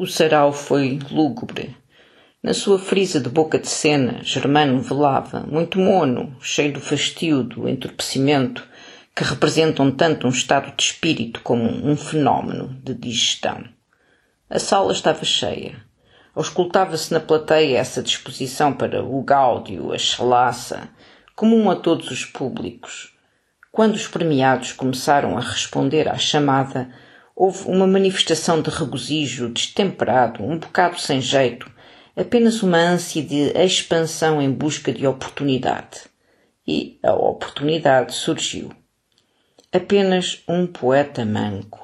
O sarau foi lúgubre. Na sua frisa de boca de cena, Germano velava, muito mono, cheio do fastio, do entorpecimento, que representam tanto um estado de espírito como um fenómeno de digestão. A sala estava cheia. Auscultava-se na plateia essa disposição para o gáudio, a chalaça, comum a todos os públicos. Quando os premiados começaram a responder à chamada, houve uma manifestação de regozijo destemperado, um bocado sem jeito, apenas uma ânsia de expansão em busca de oportunidade. E a oportunidade surgiu. Apenas um poeta manco.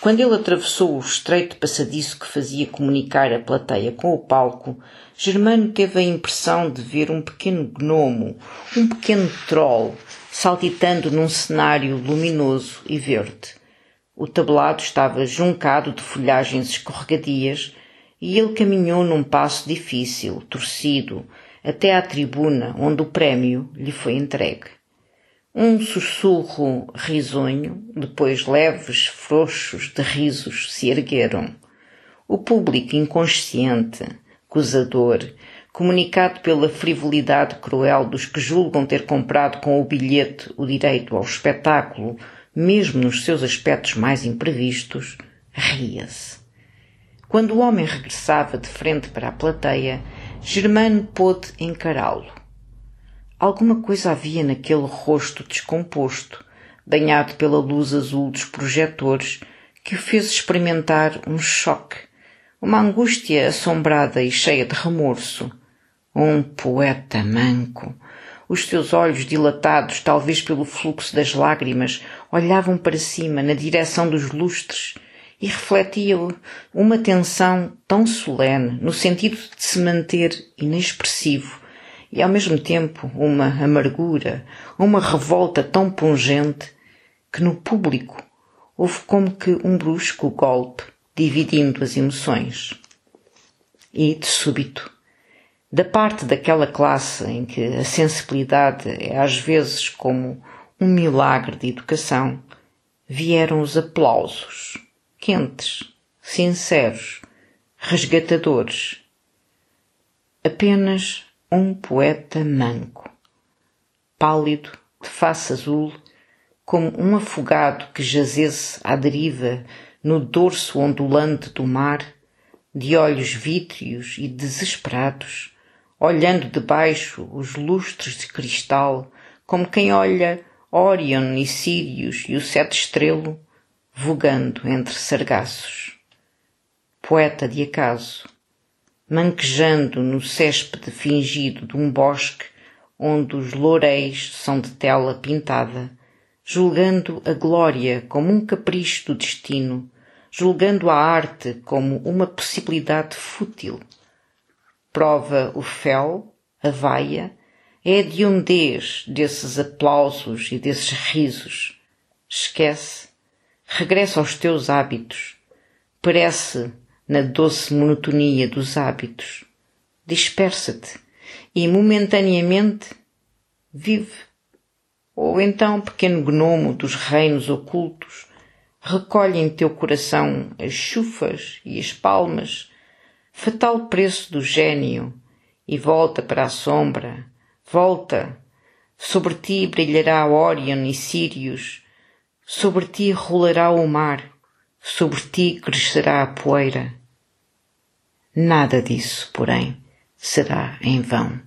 Quando ele atravessou o estreito passadiço que fazia comunicar a plateia com o palco, Germano teve a impressão de ver um pequeno gnomo, um pequeno troll, saltitando num cenário luminoso e verde. O tablado estava juncado de folhagens escorregadias e ele caminhou num passo difícil, torcido, até à tribuna onde o prémio lhe foi entregue. Um sussurro risonho, depois leves frouxos de risos se ergueram. O público inconsciente, acusador, comunicado pela frivolidade cruel dos que julgam ter comprado com o bilhete o direito ao espetáculo, mesmo nos seus aspectos mais imprevistos, ria-se. Quando o homem regressava de frente para a plateia, Germano pôde encará-lo. Alguma coisa havia naquele rosto descomposto, banhado pela luz azul dos projetores, que o fez experimentar um choque, uma angústia assombrada e cheia de remorso. Um poeta manco, os seus olhos dilatados, talvez pelo fluxo das lágrimas, olhavam para cima, na direção dos lustres, e refletiam uma tensão tão solene, no sentido de se manter inexpressivo, e ao mesmo tempo uma amargura, uma revolta tão pungente, que no público houve como que um brusco golpe, dividindo as emoções. E, de súbito, da parte daquela classe em que a sensibilidade é às vezes como um milagre de educação, vieram os aplausos, quentes, sinceros, resgatadores. Apenas um poeta manco, pálido, de face azul, como um afogado que jazesse à deriva no dorso ondulante do mar, de olhos vítreos e desesperados, olhando de baixo os lustres de cristal, como quem olha Órion e Sírios e o sete estrelo, vogando entre sargaços. Poeta de acaso, manquejando no céspede fingido de um bosque onde os loureis são de tela pintada, julgando a glória como um capricho do destino, julgando a arte como uma possibilidade fútil prova o fel, a vaia, é a hediondez desses aplausos e desses risos. Esquece, regressa aos teus hábitos, perece na doce monotonia dos hábitos, dispersa-te e momentaneamente vive. Ou então, pequeno gnomo dos reinos ocultos, recolhe em teu coração as chufas e as palmas fatal preço do gênio, e volta para a sombra, volta, sobre ti brilhará Órion e Sírios, sobre ti rolará o mar, sobre ti crescerá a poeira. Nada disso, porém, será em vão.